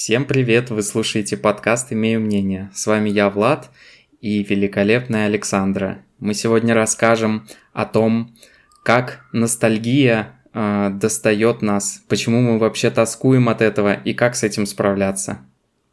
Всем привет! Вы слушаете подкаст «Имею мнение». С вами я, Влад, и великолепная Александра. Мы сегодня расскажем о том, как ностальгия э, достает нас, почему мы вообще тоскуем от этого и как с этим справляться.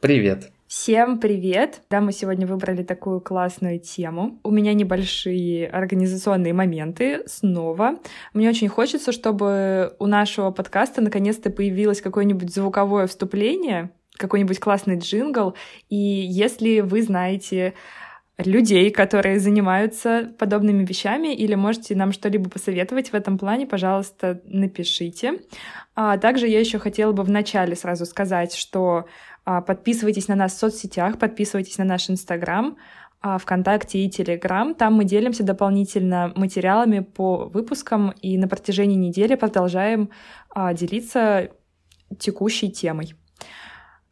Привет! Всем привет! Да, мы сегодня выбрали такую классную тему. У меня небольшие организационные моменты снова. Мне очень хочется, чтобы у нашего подкаста наконец-то появилось какое-нибудь звуковое вступление, какой-нибудь классный джингл. И если вы знаете людей, которые занимаются подобными вещами, или можете нам что-либо посоветовать в этом плане, пожалуйста, напишите. А также я еще хотела бы вначале сразу сказать, что подписывайтесь на нас в соцсетях, подписывайтесь на наш Инстаграм, а, ВКонтакте и Телеграм. Там мы делимся дополнительно материалами по выпускам и на протяжении недели продолжаем а, делиться текущей темой.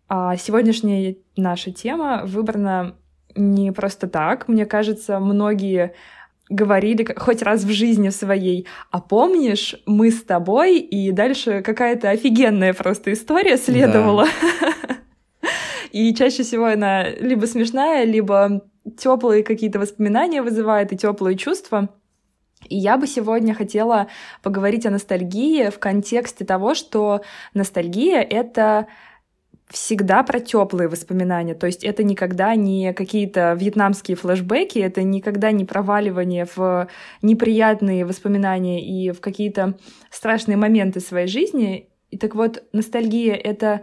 Сегодняшняя наша тема выбрана не просто так. Мне кажется, многие говорили хоть раз в жизни своей, а помнишь, мы с тобой, и дальше какая-то офигенная просто история следовала. Да. И чаще всего она либо смешная, либо теплые какие-то воспоминания вызывает и теплые чувства. И я бы сегодня хотела поговорить о ностальгии в контексте того, что ностальгия — это всегда про теплые воспоминания. То есть это никогда не какие-то вьетнамские флешбеки, это никогда не проваливание в неприятные воспоминания и в какие-то страшные моменты своей жизни. И так вот, ностальгия — это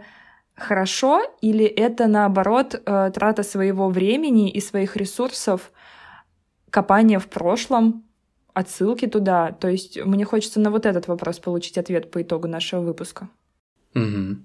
хорошо или это, наоборот, э, трата своего времени и своих ресурсов, копание в прошлом, отсылки туда? То есть мне хочется на вот этот вопрос получить ответ по итогу нашего выпуска. Угу.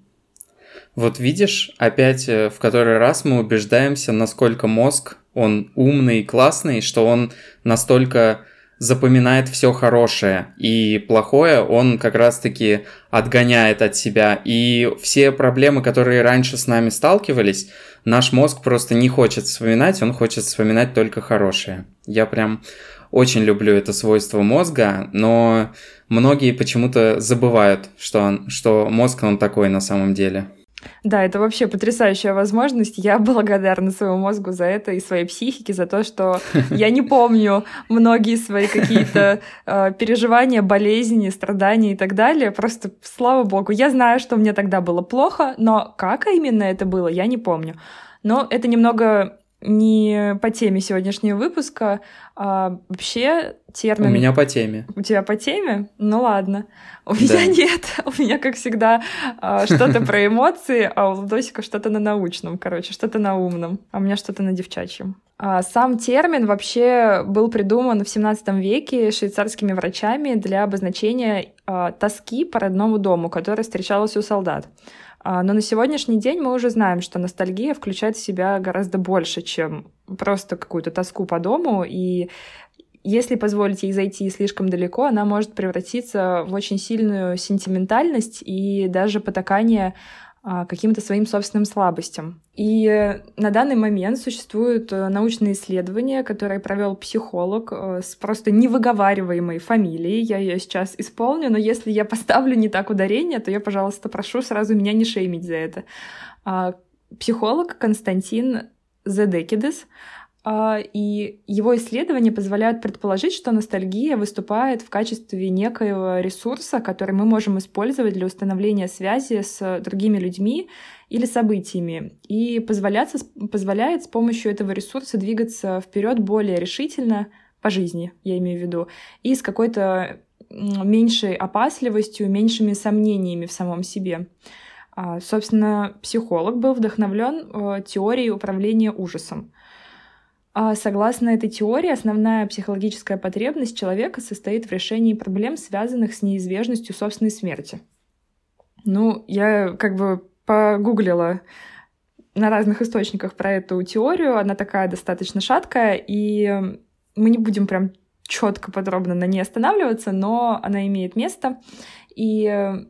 Вот видишь, опять э, в который раз мы убеждаемся, насколько мозг, он умный и классный, что он настолько запоминает все хорошее, и плохое он как раз-таки отгоняет от себя. И все проблемы, которые раньше с нами сталкивались, наш мозг просто не хочет вспоминать, он хочет вспоминать только хорошее. Я прям очень люблю это свойство мозга, но многие почему-то забывают, что, он, что мозг он такой на самом деле. Да, это вообще потрясающая возможность. Я благодарна своему мозгу за это и своей психике, за то, что я не помню многие свои какие-то э, переживания, болезни, страдания и так далее. Просто, слава богу, я знаю, что мне тогда было плохо, но как именно это было, я не помню. Но это немного не по теме сегодняшнего выпуска, а вообще термин... У меня по теме. У тебя по теме? Ну ладно. У меня да. нет. У меня, как всегда, а, что-то про эмоции, а у Владосика что-то на научном, короче, что-то на умном, а у меня что-то на девчачьем. А сам термин вообще был придуман в 17 веке швейцарскими врачами для обозначения а, тоски по родному дому, которая встречалась у солдат. А, но на сегодняшний день мы уже знаем, что ностальгия включает в себя гораздо больше, чем просто какую-то тоску по дому. И если позволить ей зайти слишком далеко, она может превратиться в очень сильную сентиментальность и даже потакание каким-то своим собственным слабостям. И на данный момент существуют э, научные исследования, которые провел психолог э, с просто невыговариваемой фамилией. Я ее сейчас исполню, но если я поставлю не так ударение, то я, пожалуйста, прошу сразу меня не шеймить за это. А, психолог Константин Зедекидес а, и его исследования позволяют предположить, что ностальгия выступает в качестве некоего ресурса, который мы можем использовать для установления связи с другими людьми или событиями, и позволяет, позволяет с помощью этого ресурса двигаться вперед более решительно по жизни, я имею в виду, и с какой-то меньшей опасливостью, меньшими сомнениями в самом себе. А, собственно, психолог был вдохновлен э, теорией управления ужасом. А согласно этой теории, основная психологическая потребность человека состоит в решении проблем, связанных с неизбежностью собственной смерти. Ну, я как бы погуглила на разных источниках про эту теорию. Она такая достаточно шаткая, и мы не будем прям четко подробно на ней останавливаться, но она имеет место. И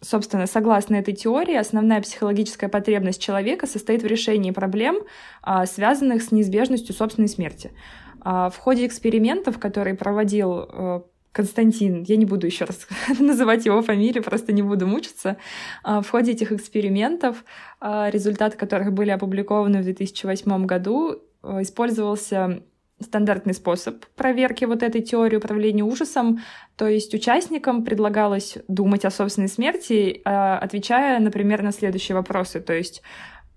Собственно, согласно этой теории, основная психологическая потребность человека состоит в решении проблем, а, связанных с неизбежностью собственной смерти. А, в ходе экспериментов, которые проводил э, Константин, я не буду еще раз называть его фамилию, просто не буду мучиться. А, в ходе этих экспериментов, результаты которых были опубликованы в 2008 году, а, использовался стандартный способ проверки вот этой теории управления ужасом. То есть участникам предлагалось думать о собственной смерти, отвечая, например, на следующие вопросы. То есть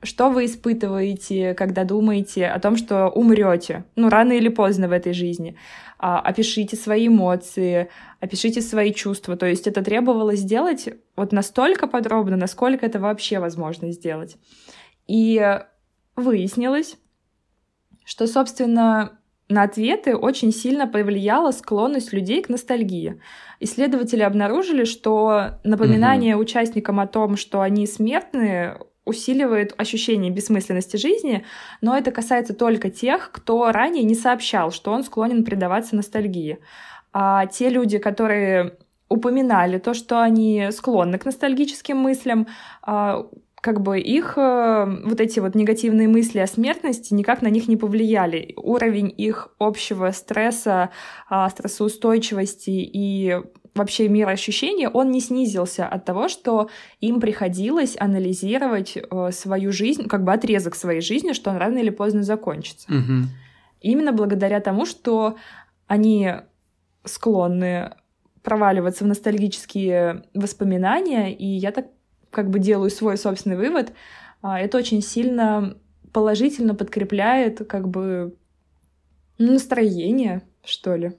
что вы испытываете, когда думаете о том, что умрете, ну, рано или поздно в этой жизни? А, опишите свои эмоции, опишите свои чувства. То есть это требовалось сделать вот настолько подробно, насколько это вообще возможно сделать. И выяснилось, что, собственно, на ответы очень сильно повлияла склонность людей к ностальгии. Исследователи обнаружили, что напоминание угу. участникам о том, что они смертные, усиливает ощущение бессмысленности жизни, но это касается только тех, кто ранее не сообщал, что он склонен предаваться ностальгии. А те люди, которые упоминали то, что они склонны к ностальгическим мыслям, а, как бы их э, вот эти вот негативные мысли о смертности никак на них не повлияли. Уровень их общего стресса, а, стрессоустойчивости и вообще мир ощущений, он не снизился от того, что им приходилось анализировать э, свою жизнь, как бы отрезок своей жизни, что он рано или поздно закончится. Угу. Именно благодаря тому, что они склонны проваливаться в ностальгические воспоминания, и я так как бы делаю свой собственный вывод, а, это очень сильно положительно подкрепляет как бы настроение, что ли.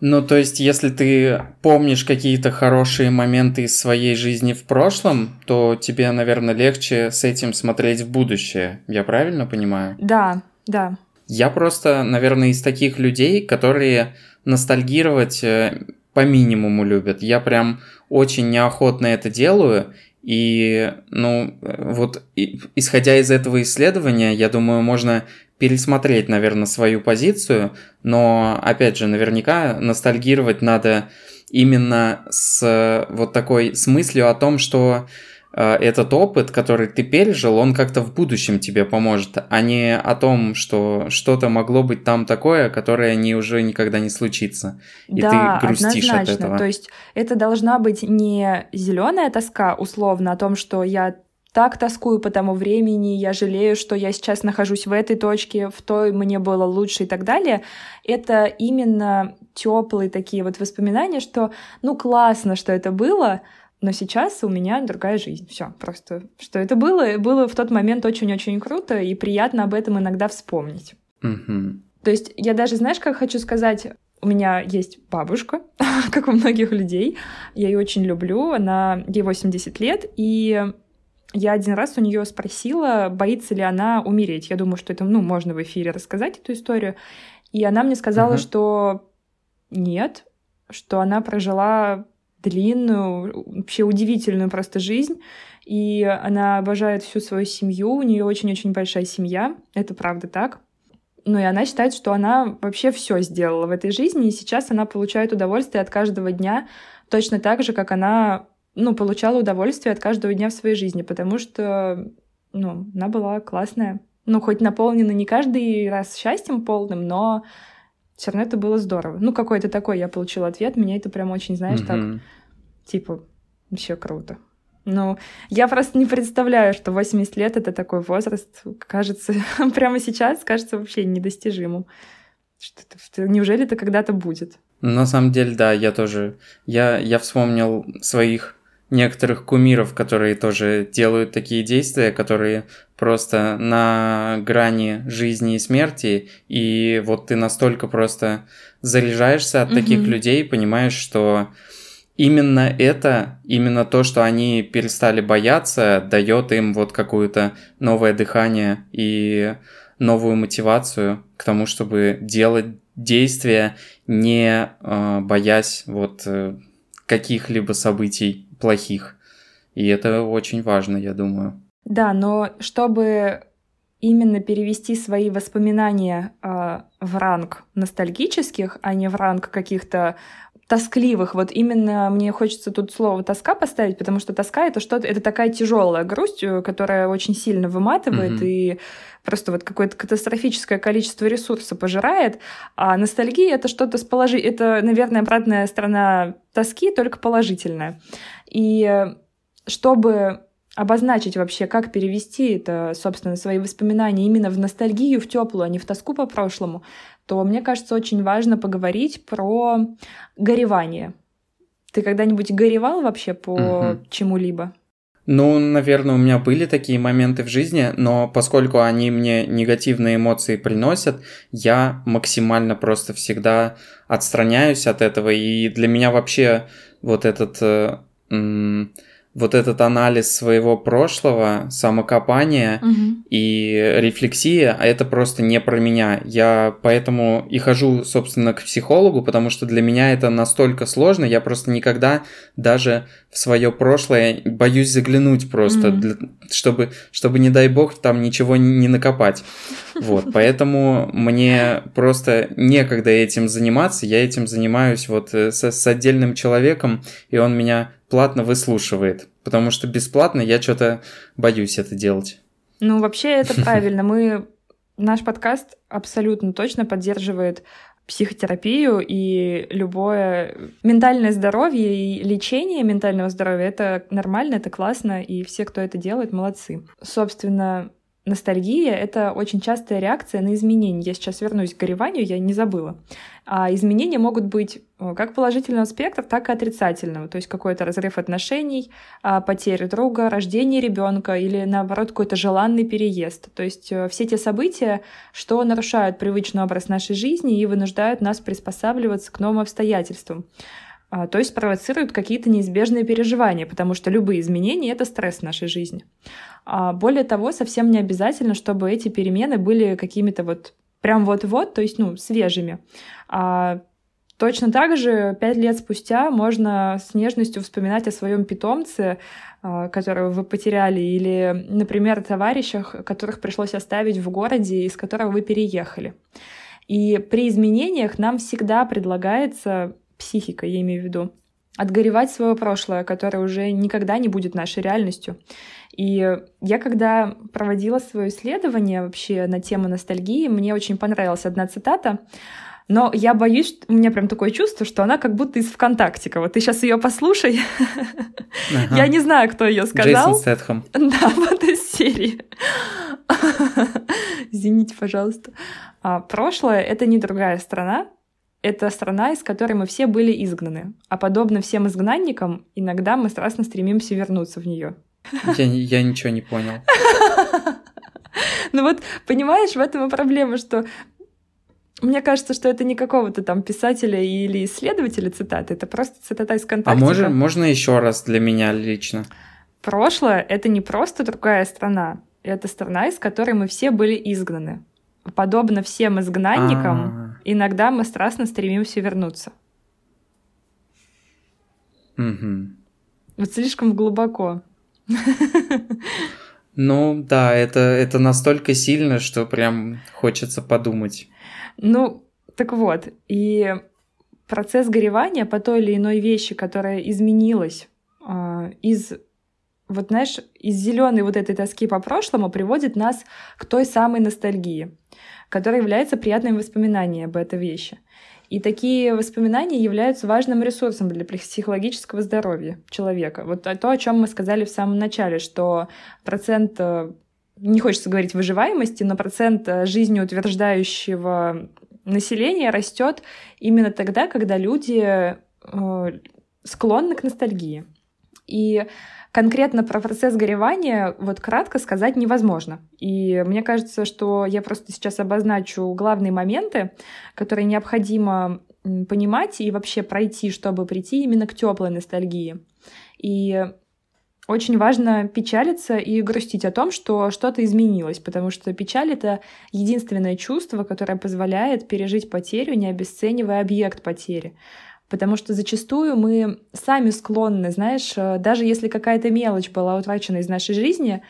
Ну, то есть, если ты помнишь какие-то хорошие моменты из своей жизни в прошлом, то тебе, наверное, легче с этим смотреть в будущее. Я правильно понимаю? Да, да. Я просто, наверное, из таких людей, которые ностальгировать э, по минимуму любят. Я прям очень неохотно это делаю. И, ну, вот исходя из этого исследования, я думаю, можно пересмотреть, наверное, свою позицию, но, опять же, наверняка ностальгировать надо именно с вот такой с мыслью о том, что этот опыт, который ты пережил, он как-то в будущем тебе поможет, а не о том, что что-то могло быть там такое, которое не уже никогда не случится. И да, ты грустишь однозначно. от этого. То есть это должна быть не зеленая тоска, условно, о том, что я так тоскую по тому времени, я жалею, что я сейчас нахожусь в этой точке, в той мне было лучше и так далее. Это именно теплые такие вот воспоминания, что ну классно, что это было, но сейчас у меня другая жизнь. Все, просто что это было, было в тот момент очень-очень круто и приятно об этом иногда вспомнить. Mm-hmm. То есть я даже, знаешь, как хочу сказать, у меня есть бабушка, как у многих людей. Я ее очень люблю. Она ей 80 лет, и я один раз у нее спросила, боится ли она умереть. Я думаю, что это, ну, можно в эфире рассказать эту историю. И она мне сказала, uh-huh. что нет, что она прожила длинную, вообще удивительную просто жизнь, и она обожает всю свою семью, у нее очень-очень большая семья, это правда так. Ну и она считает, что она вообще все сделала в этой жизни, и сейчас она получает удовольствие от каждого дня точно так же, как она ну, получала удовольствие от каждого дня в своей жизни, потому что, ну, она была классная. Ну, хоть наполнена не каждый раз счастьем полным, но все равно это было здорово. Ну, какой-то такой я получила ответ, меня это прям очень, знаешь, mm-hmm. так, типа, вообще круто. Ну, я просто не представляю, что 80 лет — это такой возраст, кажется, прямо сейчас кажется вообще недостижимым. Что -то, неужели это когда-то будет? На самом деле, да, я тоже... Я, я вспомнил своих некоторых кумиров, которые тоже делают такие действия, которые просто на грани жизни и смерти, и вот ты настолько просто заряжаешься от mm-hmm. таких людей, понимаешь, что именно это, именно то, что они перестали бояться, дает им вот какое-то новое дыхание и новую мотивацию к тому, чтобы делать действия, не э, боясь вот э, каких-либо событий плохих. И это очень важно, я думаю. Да, но чтобы именно перевести свои воспоминания э, в ранг ностальгических, а не в ранг каких-то тоскливых. Вот именно мне хочется тут слово тоска поставить, потому что тоска это что-то, это такая тяжелая грусть, э, которая очень сильно выматывает mm-hmm. и просто вот какое-то катастрофическое количество ресурса пожирает, а ностальгия это что-то с положи... это, наверное, обратная сторона тоски, только положительная. И э, чтобы обозначить вообще, как перевести это, собственно, свои воспоминания именно в ностальгию, в теплую, а не в тоску по прошлому, то мне кажется, очень важно поговорить про горевание. Ты когда-нибудь горевал вообще по угу. чему-либо? Ну, наверное, у меня были такие моменты в жизни, но поскольку они мне негативные эмоции приносят, я максимально просто всегда отстраняюсь от этого. И для меня вообще вот этот э, вот этот анализ своего прошлого, самокопание угу. и рефлексия, а это просто не про меня. Я поэтому и хожу, собственно, к психологу, потому что для меня это настолько сложно, я просто никогда даже в свое прошлое боюсь заглянуть просто, угу. для, чтобы, чтобы, не дай бог, там ничего не накопать. Вот, поэтому мне просто некогда этим заниматься, я этим занимаюсь вот э, с, с отдельным человеком, и он меня платно выслушивает, потому что бесплатно я что-то боюсь это делать. Ну, вообще это правильно. Мы наш подкаст абсолютно точно поддерживает психотерапию и любое ментальное здоровье и лечение ментального здоровья это нормально, это классно, и все, кто это делает, молодцы. Собственно, ностальгия — это очень частая реакция на изменения. Я сейчас вернусь к гореванию, я не забыла. А изменения могут быть э, как положительного спектра, так и отрицательного. То есть какой-то разрыв отношений, а, потеря друга, рождение ребенка или, наоборот, какой-то желанный переезд. То есть э, все те события, что нарушают привычный образ нашей жизни и вынуждают нас приспосабливаться к новым обстоятельствам. А, то есть провоцируют какие-то неизбежные переживания, потому что любые изменения — это стресс в нашей жизни. А более того, совсем не обязательно, чтобы эти перемены были какими-то вот прям вот-вот, то есть, ну, свежими. А точно так же пять лет спустя можно с нежностью вспоминать о своем питомце, которого вы потеряли, или, например, о товарищах, которых пришлось оставить в городе, из которого вы переехали. И при изменениях нам всегда предлагается психика, я имею в виду, отгоревать свое прошлое, которое уже никогда не будет нашей реальностью. И я, когда проводила свое исследование вообще на тему ностальгии, мне очень понравилась одна цитата, но я боюсь, у меня прям такое чувство, что она как будто из ВКонтактика. Вот ты сейчас ее послушай. Ага. Я не знаю, кто ее сказал. Джейсон Сетхэм. Да, вот из серии. Извините, пожалуйста. А, прошлое — это не другая страна, это страна, из которой мы все были изгнаны. А подобно всем изгнанникам, иногда мы страстно стремимся вернуться в нее. Я, я ничего не понял. Ну вот, понимаешь, в этом и проблема, что мне кажется, что это не какого-то там писателя или исследователя цитаты, это просто цитата из контакта. А можно, можно еще раз для меня лично? Прошлое — это не просто другая страна, это страна, из которой мы все были изгнаны. Подобно всем изгнанникам, А-а-а. иногда мы страстно стремимся вернуться. Угу. Вот слишком глубоко. Ну да, это, это настолько сильно, что прям хочется подумать. Ну, так вот, и процесс горевания по той или иной вещи, которая изменилась э, из вот знаешь, из зеленой вот этой тоски по прошлому приводит нас к той самой ностальгии, которая является приятным воспоминанием об этой вещи. И такие воспоминания являются важным ресурсом для психологического здоровья человека. Вот то, о чем мы сказали в самом начале, что процент э, не хочется говорить выживаемости, но процент э, жизнеутверждающего населения растет именно тогда, когда люди э, склонны к ностальгии. И конкретно про процесс горевания вот кратко сказать невозможно. И мне кажется, что я просто сейчас обозначу главные моменты, которые необходимо понимать и вообще пройти, чтобы прийти именно к теплой ностальгии. И очень важно печалиться и грустить о том, что что-то изменилось, потому что печаль — это единственное чувство, которое позволяет пережить потерю, не обесценивая объект потери. Потому что зачастую мы сами склонны, знаешь, э, даже если какая-то мелочь была утрачена из нашей жизни,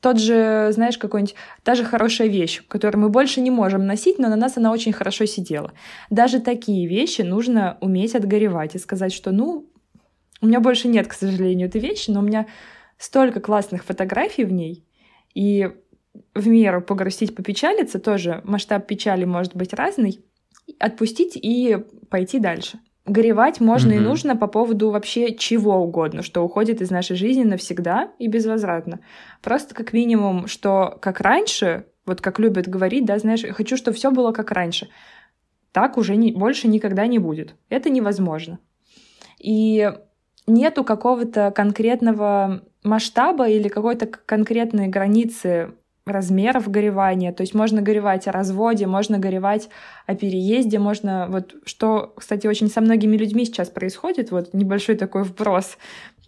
тот же, знаешь, какой-нибудь, та же хорошая вещь, которую мы больше не можем носить, но на нас она очень хорошо сидела. Даже такие вещи нужно уметь отгоревать и сказать, что, ну, у меня больше нет, к сожалению, этой вещи, но у меня столько классных фотографий в ней, и в меру погрустить, попечалиться, тоже масштаб печали может быть разный, отпустить и пойти дальше. Горевать можно mm-hmm. и нужно по поводу вообще чего угодно, что уходит из нашей жизни навсегда и безвозвратно. Просто как минимум, что как раньше, вот как любят говорить, да, знаешь, хочу, чтобы все было как раньше. Так уже не, больше никогда не будет. Это невозможно. И нету какого-то конкретного масштаба или какой-то конкретной границы размеров горевания. То есть можно горевать о разводе, можно горевать о переезде, можно... Вот что, кстати, очень со многими людьми сейчас происходит, вот небольшой такой вброс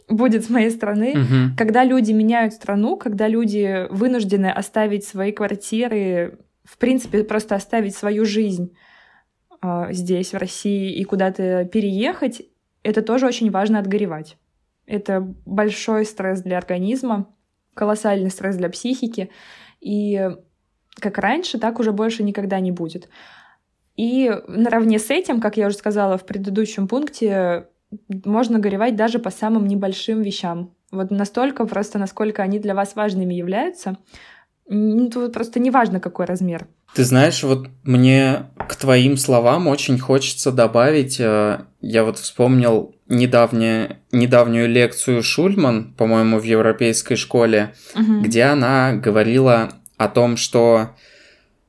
будет с моей стороны, угу. когда люди меняют страну, когда люди вынуждены оставить свои квартиры, в принципе, просто оставить свою жизнь э, здесь, в России, и куда-то переехать, это тоже очень важно отгоревать. Это большой стресс для организма, колоссальный стресс для психики. И как раньше, так уже больше никогда не будет. И наравне с этим, как я уже сказала в предыдущем пункте, можно горевать даже по самым небольшим вещам. Вот настолько просто, насколько они для вас важными являются. Ну, тут просто неважно, какой размер. Ты знаешь, вот мне к твоим словам очень хочется добавить, э, я вот вспомнил недавнее, недавнюю лекцию Шульман, по-моему, в европейской школе, угу. где она говорила о том, что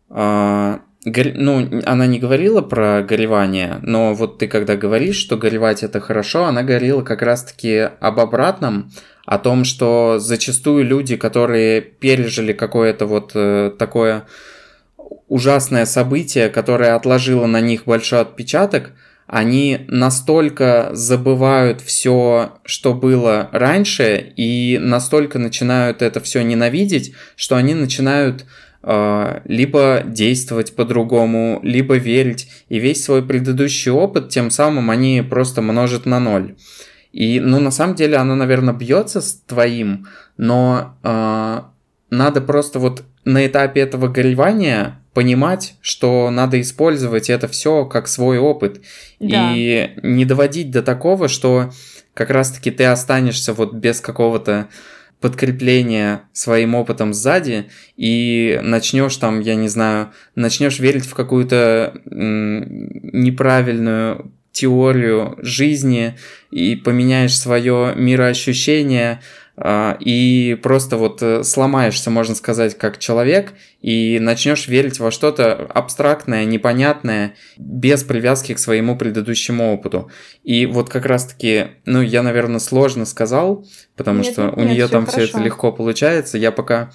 э, ну, она не говорила про горевание, но вот ты когда говоришь, что горевать это хорошо, она говорила как раз-таки об обратном, о том, что зачастую люди, которые пережили какое-то вот э, такое ужасное событие, которое отложило на них большой отпечаток, они настолько забывают все, что было раньше, и настолько начинают это все ненавидеть, что они начинают э, либо действовать по-другому, либо верить, и весь свой предыдущий опыт тем самым они просто множат на ноль. И, ну, на самом деле, оно, наверное, бьется с твоим, но э, надо просто вот на этапе этого горевания понимать, что надо использовать это все как свой опыт. Да. И не доводить до такого, что как раз-таки ты останешься вот без какого-то подкрепления своим опытом сзади и начнешь там, я не знаю, начнешь верить в какую-то неправильную теорию жизни и поменяешь свое мироощущение, и просто вот э, сломаешься, можно сказать, как человек, и начнешь верить во что-то абстрактное, непонятное, без привязки к своему предыдущему опыту. И вот как раз-таки, ну, я, наверное, сложно сказал, потому нет, что нет, у нее там все это легко получается. Я пока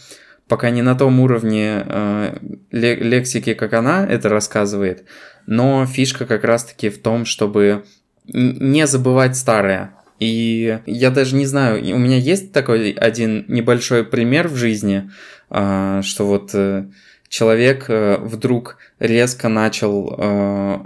пока не на том уровне э, лексики, как она это рассказывает, но фишка как раз-таки в том, чтобы не забывать старое, и я даже не знаю, у меня есть такой один небольшой пример в жизни, а, что вот э, человек э, вдруг резко начал э,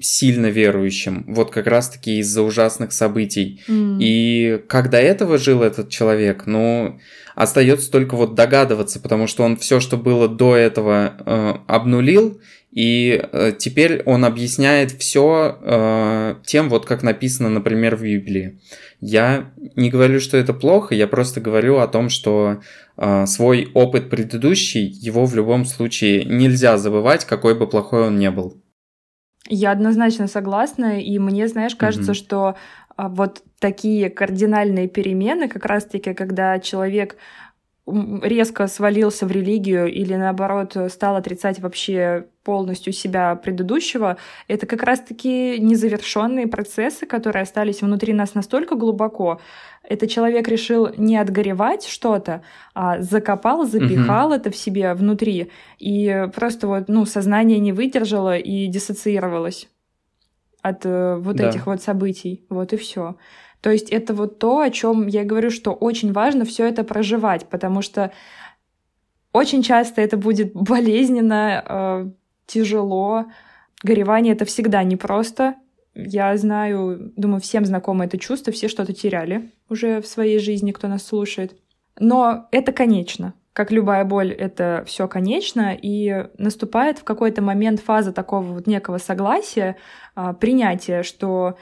сильно верующим, вот как раз-таки из-за ужасных событий. Mm. И как до этого жил этот человек, ну, остается только вот догадываться, потому что он все, что было до этого, обнулил и э, теперь он объясняет все э, тем, вот как написано, например, в Библии. Я не говорю, что это плохо, я просто говорю о том, что э, свой опыт предыдущий, его в любом случае нельзя забывать, какой бы плохой он не был. Я однозначно согласна, и мне, знаешь, кажется, mm-hmm. что а, вот такие кардинальные перемены, как раз-таки, когда человек резко свалился в религию или наоборот стал отрицать вообще полностью себя предыдущего, это как раз-таки незавершенные процессы, которые остались внутри нас настолько глубоко. Это человек решил не отгоревать что-то, а закопал, запихал угу. это в себе внутри, и просто вот, ну, сознание не выдержало и диссоциировалось от э, вот да. этих вот событий. Вот и все. То есть это вот то, о чем я говорю, что очень важно все это проживать, потому что очень часто это будет болезненно, э, тяжело. Горевание это всегда непросто. Я знаю, думаю, всем знакомо это чувство, все что-то теряли уже в своей жизни, кто нас слушает. Но это конечно. Как любая боль, это все конечно, и наступает в какой-то момент фаза такого вот некого согласия, а, принятия, что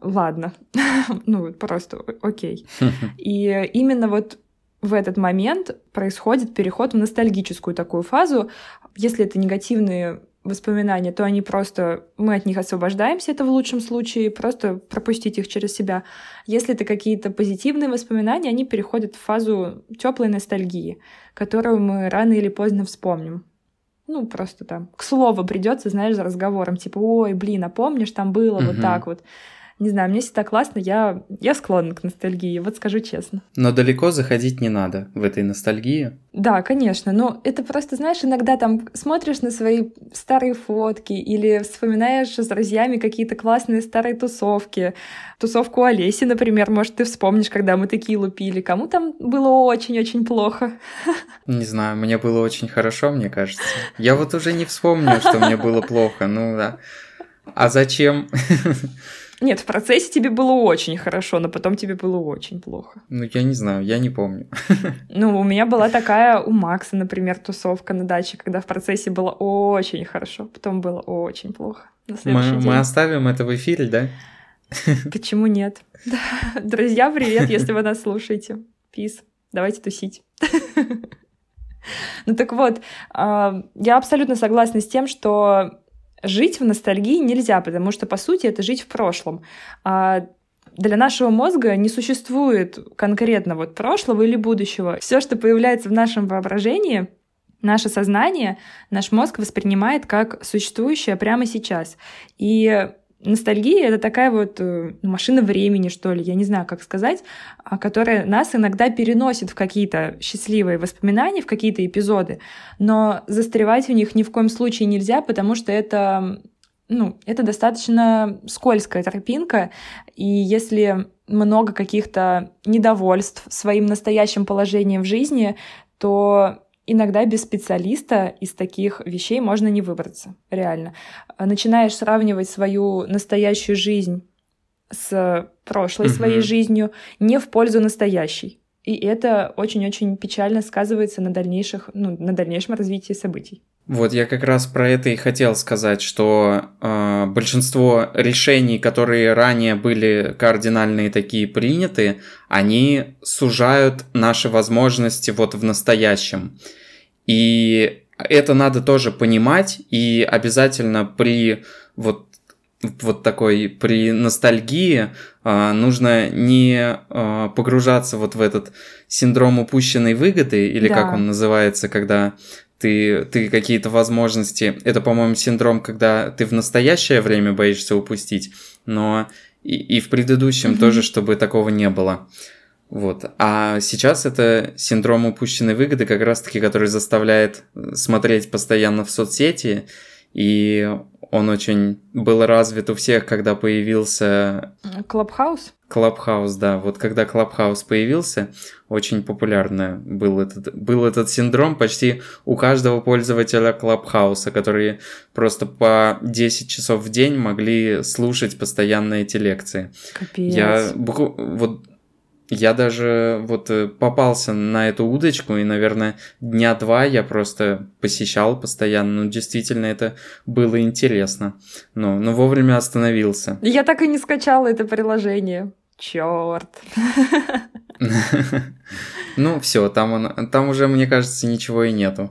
ладно, ну просто окей. И именно вот в этот момент происходит переход в ностальгическую такую фазу. Если это негативные воспоминания, то они просто, мы от них освобождаемся, это в лучшем случае, просто пропустить их через себя. Если это какие-то позитивные воспоминания, они переходят в фазу теплой ностальгии, которую мы рано или поздно вспомним. Ну, просто там, к слову придется, знаешь, за разговором, типа, ой, блин, а помнишь, там было угу. вот так вот. Не знаю, мне всегда классно, я, я склонна к ностальгии, вот скажу честно. Но далеко заходить не надо в этой ностальгии. Да, конечно, но это просто, знаешь, иногда там смотришь на свои старые фотки или вспоминаешь с друзьями какие-то классные старые тусовки. Тусовку Олеси, например, может, ты вспомнишь, когда мы такие лупили. Кому там было очень-очень плохо? Не знаю, мне было очень хорошо, мне кажется. Я вот уже не вспомню, что мне было плохо, ну да. А зачем? Нет, в процессе тебе было очень хорошо, но потом тебе было очень плохо. Ну, я не знаю, я не помню. Ну, у меня была такая у Макса, например, тусовка на даче, когда в процессе было очень хорошо, потом было очень плохо. Мы, мы оставим это в эфире, да? Почему нет? Друзья, привет, если вы нас слушаете. Пис. Давайте тусить. Ну так вот, а, я абсолютно согласна с тем, что жить в ностальгии нельзя, потому что, по сути, это жить в прошлом. А для нашего мозга не существует конкретно вот прошлого или будущего. Все, что появляется в нашем воображении, наше сознание, наш мозг воспринимает как существующее прямо сейчас. И ностальгия — это такая вот э, машина времени, что ли, я не знаю, как сказать, а, которая нас иногда переносит в какие-то счастливые воспоминания, в какие-то эпизоды, но застревать в них ни в коем случае нельзя, потому что это, ну, это достаточно скользкая тропинка, и если много каких-то недовольств своим настоящим положением в жизни, то иногда без специалиста из таких вещей можно не выбраться, реально. Начинаешь сравнивать свою настоящую жизнь с прошлой угу. своей жизнью не в пользу настоящей. И это очень-очень печально сказывается на, дальнейших, ну, на дальнейшем развитии событий. Вот я как раз про это и хотел сказать, что э, большинство решений, которые ранее были кардинальные такие приняты, они сужают наши возможности вот в настоящем. И это надо тоже понимать, и обязательно при вот вот такой при ностальгии э, нужно не э, погружаться вот в этот синдром упущенной выгоды или да. как он называется, когда ты, ты какие-то возможности. Это, по-моему, синдром, когда ты в настоящее время боишься упустить, но и, и в предыдущем mm-hmm. тоже, чтобы такого не было. Вот. А сейчас это синдром упущенной выгоды, как раз-таки, который заставляет смотреть постоянно в соцсети, и он очень был развит у всех, когда появился... Клабхаус? Clubhouse, да. Вот когда Clubhouse появился, очень популярно был этот, был этот синдром почти у каждого пользователя Клабхауса, которые просто по 10 часов в день могли слушать постоянно эти лекции. Капец. Я вот я даже вот э, попался на эту удочку, и, наверное, дня два я просто посещал постоянно. Ну, действительно, это было интересно. Но, но вовремя остановился. Я так и не скачала это приложение. Черт. Ну, все, там, он, там уже, мне кажется, ничего и нету.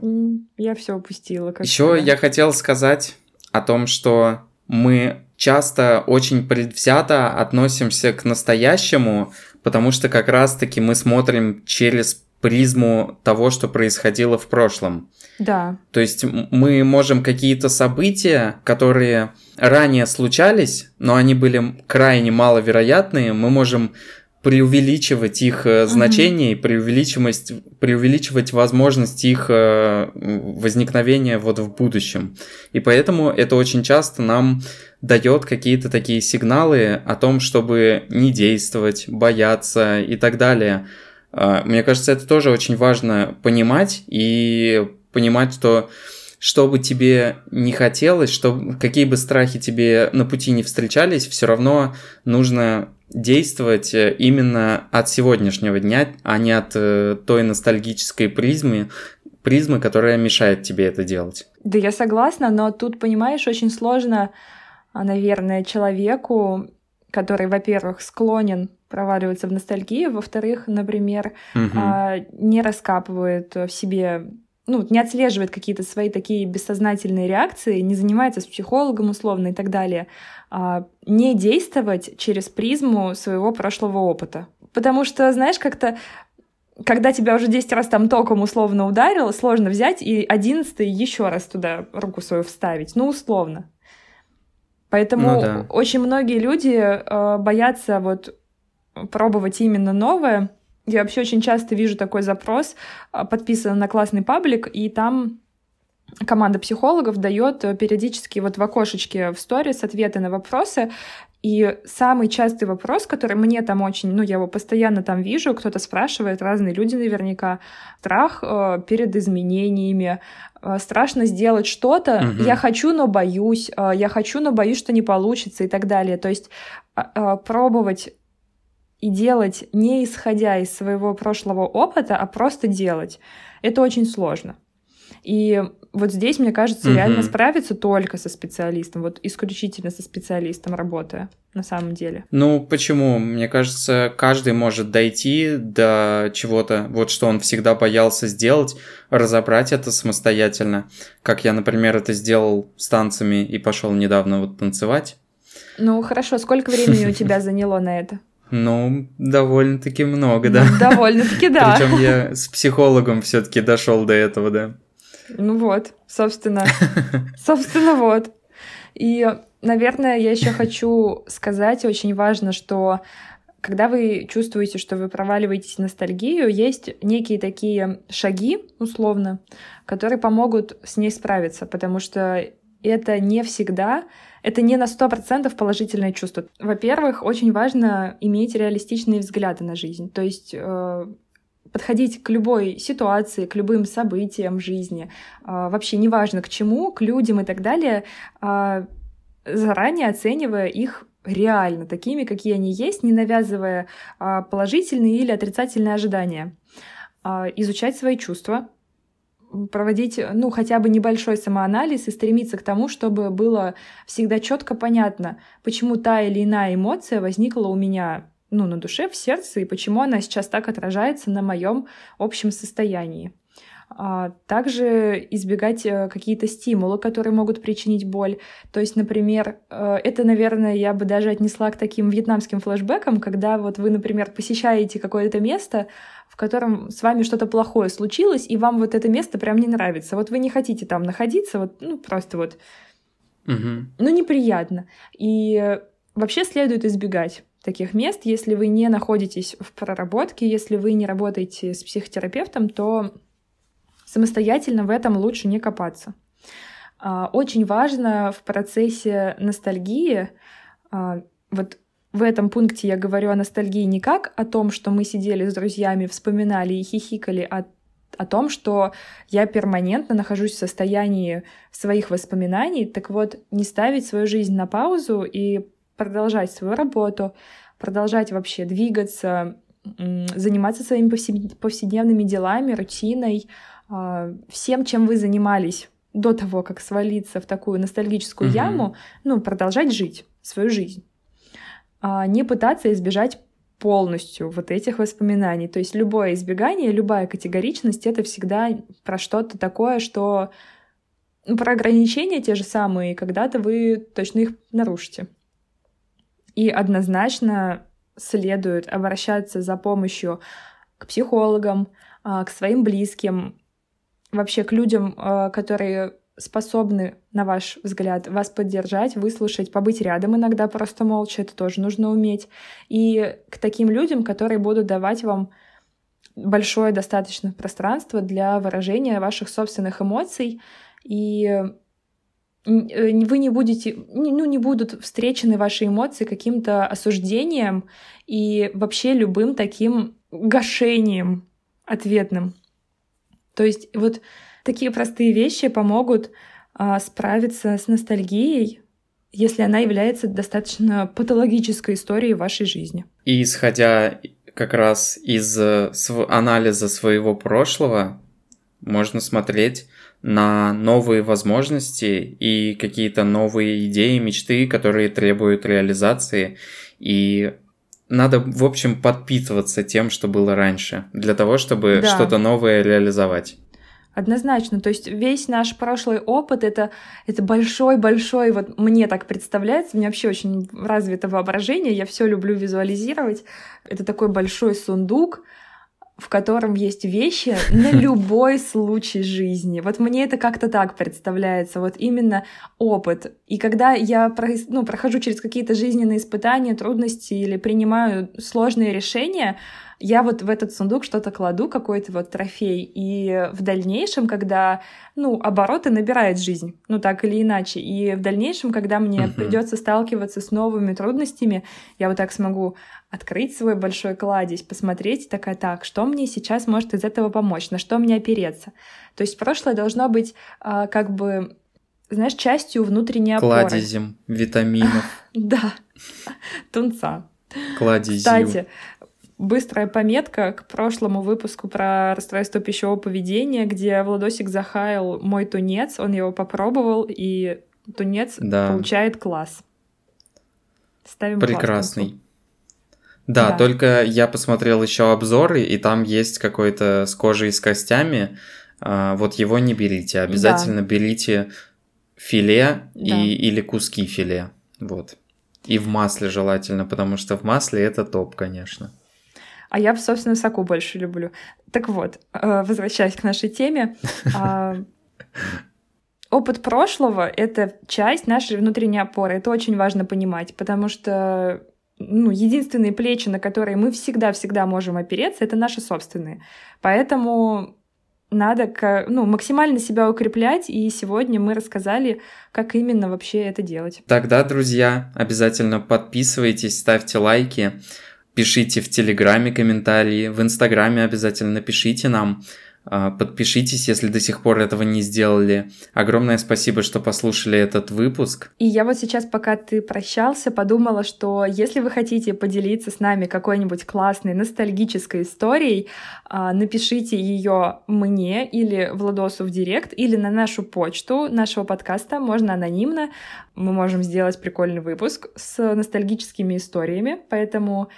Я все упустила. Еще я хотел сказать о том, что мы часто очень предвзято относимся к настоящему, потому что как раз-таки мы смотрим через призму того, что происходило в прошлом. Да. То есть мы можем какие-то события, которые ранее случались, но они были крайне маловероятные, мы можем преувеличивать их э, значение и преувеличивать, преувеличивать возможность их э, возникновения вот в будущем. И поэтому это очень часто нам дает какие-то такие сигналы о том, чтобы не действовать, бояться и так далее. А, мне кажется, это тоже очень важно понимать и понимать, что что бы тебе не хотелось, что, какие бы страхи тебе на пути не встречались, все равно нужно действовать э, именно от сегодняшнего дня, а не от э, той ностальгической призмы, призмы, которая мешает тебе это делать. Да, я согласна, но тут, понимаешь, очень сложно, а, наверное, человеку, который, во-первых, склонен проваливаться в ностальгию, во-вторых, например, угу. не раскапывает в себе ну, не отслеживает какие-то свои такие бессознательные реакции, не занимается с психологом условно и так далее, не действовать через призму своего прошлого опыта. Потому что, знаешь, как-то когда тебя уже 10 раз там током условно ударило, сложно взять и одиннадцатый еще раз туда руку свою вставить. Ну, условно. Поэтому ну, да. очень многие люди э, боятся вот пробовать именно новое, я вообще очень часто вижу такой запрос, а, подписан на классный паблик, и там команда психологов дает э, периодически вот в окошечке в сторис ответы на вопросы. И самый частый вопрос, который мне там очень, ну, я его постоянно там вижу, кто-то спрашивает, разные люди наверняка, страх э, перед изменениями, э, страшно сделать что-то, угу. я хочу, но боюсь, э, я хочу, но боюсь, что не получится и так далее. То есть э, э, пробовать и делать не исходя из своего прошлого опыта, а просто делать. Это очень сложно. И вот здесь, мне кажется, угу. реально справиться только со специалистом, вот исключительно со специалистом работая, на самом деле. Ну, почему? Мне кажется, каждый может дойти до чего-то, вот что он всегда боялся сделать, разобрать это самостоятельно. Как я, например, это сделал с танцами и пошел недавно вот танцевать. Ну, хорошо, сколько времени у тебя заняло на это? Ну, довольно-таки много, да. Ну, довольно-таки, да. Причем я с психологом все-таки дошел до этого, да. Ну вот, собственно. Собственно, вот. И, наверное, я еще хочу сказать, очень важно, что когда вы чувствуете, что вы проваливаетесь в ностальгию, есть некие такие шаги, условно, которые помогут с ней справиться, потому что это не всегда это не на 100% положительное чувство. Во-первых, очень важно иметь реалистичные взгляды на жизнь. То есть э, подходить к любой ситуации, к любым событиям в жизни, э, вообще неважно к чему, к людям и так далее, э, заранее оценивая их реально такими, какие они есть, не навязывая э, положительные или отрицательные ожидания. Изучать свои чувства, проводить, ну, хотя бы небольшой самоанализ и стремиться к тому, чтобы было всегда четко понятно, почему та или иная эмоция возникла у меня, ну, на душе, в сердце, и почему она сейчас так отражается на моем общем состоянии. А также избегать э, какие-то стимулы, которые могут причинить боль. То есть, например, э, это, наверное, я бы даже отнесла к таким вьетнамским флешбекам, когда вот вы, например, посещаете какое-то место, в котором с вами что-то плохое случилось, и вам вот это место прям не нравится. Вот вы не хотите там находиться, вот, ну, просто вот, угу. ну, неприятно. И вообще следует избегать таких мест. Если вы не находитесь в проработке, если вы не работаете с психотерапевтом, то самостоятельно в этом лучше не копаться. А, очень важно в процессе ностальгии а, вот в этом пункте я говорю о ностальгии не как о том, что мы сидели с друзьями, вспоминали и хихикали, а о том, что я перманентно нахожусь в состоянии своих воспоминаний. Так вот, не ставить свою жизнь на паузу и продолжать свою работу, продолжать вообще двигаться, заниматься своими повседневными делами, рутиной, а, всем, чем вы занимались до того, как свалиться в такую ностальгическую угу. яму, ну, продолжать жить свою жизнь. А, не пытаться избежать полностью вот этих воспоминаний. То есть любое избегание, любая категоричность — это всегда про что-то такое, что ну, про ограничения те же самые, когда-то вы точно их нарушите. И однозначно следует обращаться за помощью к психологам, а, к своим близким, вообще к людям, а, которые способны, на ваш взгляд, вас поддержать, выслушать, побыть рядом иногда просто молча, это тоже нужно уметь. И к таким людям, которые будут давать вам большое достаточно пространство для выражения ваших собственных эмоций, и вы не будете, ну, не будут встречены ваши эмоции каким-то осуждением и вообще любым таким гашением ответным. То есть вот Такие простые вещи помогут а, справиться с ностальгией если она является достаточно патологической историей вашей жизни. И исходя как раз из э, анализа своего прошлого, можно смотреть на новые возможности и какие-то новые идеи, мечты, которые требуют реализации. И надо, в общем, подпитываться тем, что было раньше, для того, чтобы да. что-то новое реализовать. Однозначно. То есть весь наш прошлый опыт это, это большой-большой, вот мне так представляется, у меня вообще очень развито воображение, я все люблю визуализировать. Это такой большой сундук, в котором есть вещи на любой случай жизни. Вот мне это как-то так представляется, вот именно опыт. И когда я ну, прохожу через какие-то жизненные испытания, трудности или принимаю сложные решения, я вот в этот сундук что-то кладу, какой-то вот трофей, и в дальнейшем, когда, ну, обороты набирает жизнь, ну, так или иначе, и в дальнейшем, когда мне uh-huh. придется сталкиваться с новыми трудностями, я вот так смогу открыть свой большой кладезь, посмотреть, такая, так, что мне сейчас может из этого помочь, на что мне опереться. То есть прошлое должно быть а, как бы знаешь, частью внутренней опоры. Кладезем витаминов. Да, тунца. Кладезью. Кстати, быстрая пометка к прошлому выпуску про расстройство пищевого поведения, где Владосик захаял мой тунец, он его попробовал, и тунец да. получает класс. Ставим Прекрасный. Да, да, только я посмотрел еще обзоры, и там есть какой-то с кожей и с костями. А, вот его не берите. Обязательно да. берите филе да. и, или куски филе. Вот. И в масле желательно, потому что в масле это топ, конечно а я в собственном соку больше люблю. Так вот, э, возвращаясь к нашей теме, а, опыт прошлого — это часть нашей внутренней опоры. Это очень важно понимать, потому что ну, единственные плечи, на которые мы всегда-всегда можем опереться, это наши собственные. Поэтому надо ну, максимально себя укреплять, и сегодня мы рассказали, как именно вообще это делать. Тогда, друзья, обязательно подписывайтесь, ставьте лайки. Пишите в Телеграме комментарии, в Инстаграме обязательно напишите нам. А, подпишитесь, если до сих пор этого не сделали. Огромное спасибо, что послушали этот выпуск. И я вот сейчас, пока ты прощался, подумала, что если вы хотите поделиться с нами какой-нибудь классной ностальгической историей, а, напишите ее мне или Владосу в директ, или на нашу почту нашего подкаста, можно анонимно. Мы можем сделать прикольный выпуск с ностальгическими историями, поэтому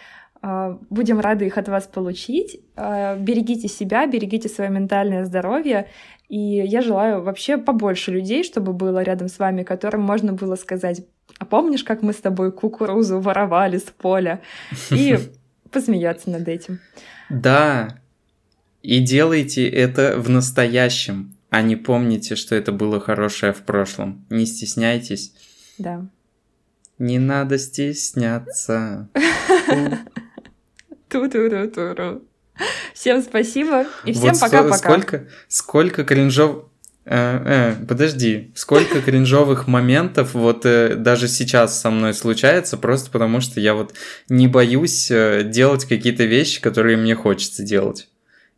будем рады их от вас получить. А, берегите себя, берегите свое ментальное здоровье. И я желаю вообще побольше людей, чтобы было рядом с вами, которым можно было сказать, а помнишь, как мы с тобой кукурузу воровали с поля? И посмеяться над этим. Да, и делайте это в настоящем, а не помните, что это было хорошее в прошлом. Не стесняйтесь. Да. Не надо стесняться. Ту-ту-ту-ту-ру. Всем спасибо и всем пока-пока. Вот сколько, сколько кринжов... Э, э, подожди, сколько кринжовых моментов вот э, даже сейчас со мной случается, просто потому что я вот не боюсь э, делать какие-то вещи, которые мне хочется делать.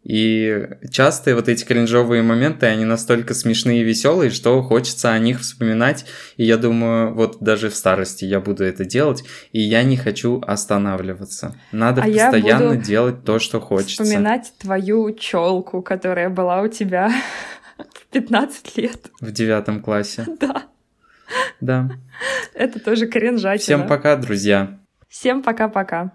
И часто вот эти кринжовые моменты, они настолько смешные и веселые, что хочется о них вспоминать. И я думаю, вот даже в старости я буду это делать, и я не хочу останавливаться. Надо а постоянно делать то, что хочется. Вспоминать твою челку, которая была у тебя в 15 лет. В девятом классе. Да. Да. Это тоже кринжатина. Всем пока, друзья. Всем пока-пока.